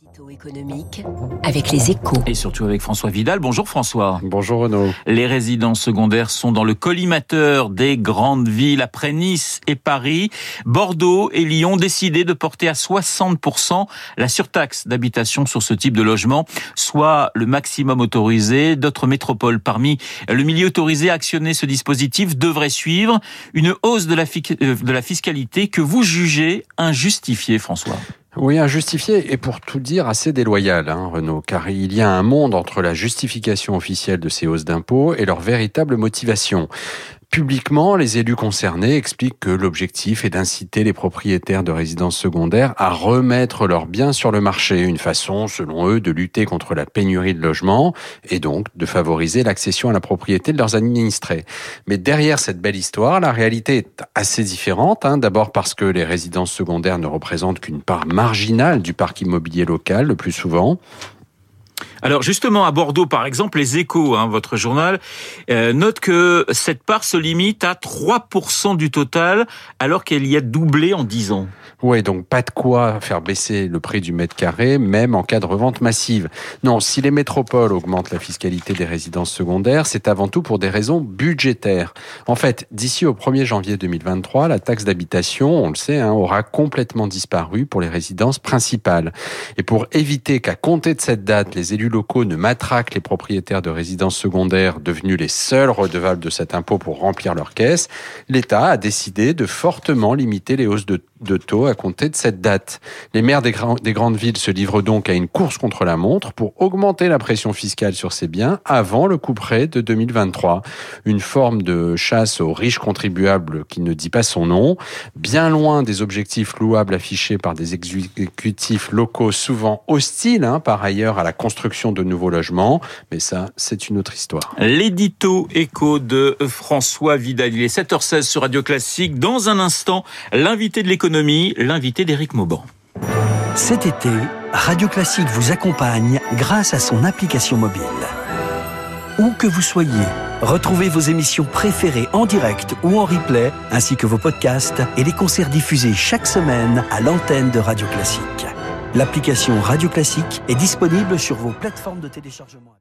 Édito économique avec les échos. Et surtout avec François Vidal. Bonjour François. Bonjour Renaud. Les résidences secondaires sont dans le collimateur des grandes villes après Nice et Paris. Bordeaux et Lyon ont décidé de porter à 60% la surtaxe d'habitation sur ce type de logement, soit le maximum autorisé. D'autres métropoles parmi le milieu autorisé à actionner ce dispositif devraient suivre une hausse de la, euh, de la fiscalité que vous jugez injustifiée, François. Oui, injustifié et pour tout dire assez déloyal, hein, Renaud, car il y a un monde entre la justification officielle de ces hausses d'impôts et leur véritable motivation. Publiquement, les élus concernés expliquent que l'objectif est d'inciter les propriétaires de résidences secondaires à remettre leurs biens sur le marché, une façon, selon eux, de lutter contre la pénurie de logements et donc de favoriser l'accession à la propriété de leurs administrés. Mais derrière cette belle histoire, la réalité est assez différente. Hein. D'abord parce que les résidences secondaires ne représentent qu'une part marginale du parc immobilier local, le plus souvent. Alors justement, à Bordeaux, par exemple, les échos, hein, votre journal, euh, note que cette part se limite à 3% du total, alors qu'elle y a doublé en 10 ans. Oui, donc pas de quoi faire baisser le prix du mètre carré, même en cas de revente massive. Non, si les métropoles augmentent la fiscalité des résidences secondaires, c'est avant tout pour des raisons budgétaires. En fait, d'ici au 1er janvier 2023, la taxe d'habitation, on le sait, hein, aura complètement disparu pour les résidences principales. Et pour éviter qu'à compter de cette date, les élus locaux ne matraquent les propriétaires de résidences secondaires devenus les seuls redevables de cet impôt pour remplir leur caisse, l'État a décidé de fortement limiter les hausses de, de taux à compter de cette date. Les maires des, des, grandes villes se livrent donc à une course contre la montre pour augmenter la pression fiscale sur ces biens avant le coup près de 2023. Une forme de chasse aux riches contribuables qui ne dit pas son nom, bien loin des objectifs louables affichés par des exécutifs locaux souvent hostiles, hein, par ailleurs, à la construction de nouveaux logements. Mais ça, c'est une autre histoire. L'édito écho de François Vidal. Il est 7h16 sur Radio Classique. Dans un instant, l'invité de l'invité d'Éric Mauban. Cet été, Radio Classique vous accompagne grâce à son application mobile. Où que vous soyez, retrouvez vos émissions préférées en direct ou en replay, ainsi que vos podcasts et les concerts diffusés chaque semaine à l'antenne de Radio Classique. L'application Radio Classique est disponible sur vos plateformes de téléchargement.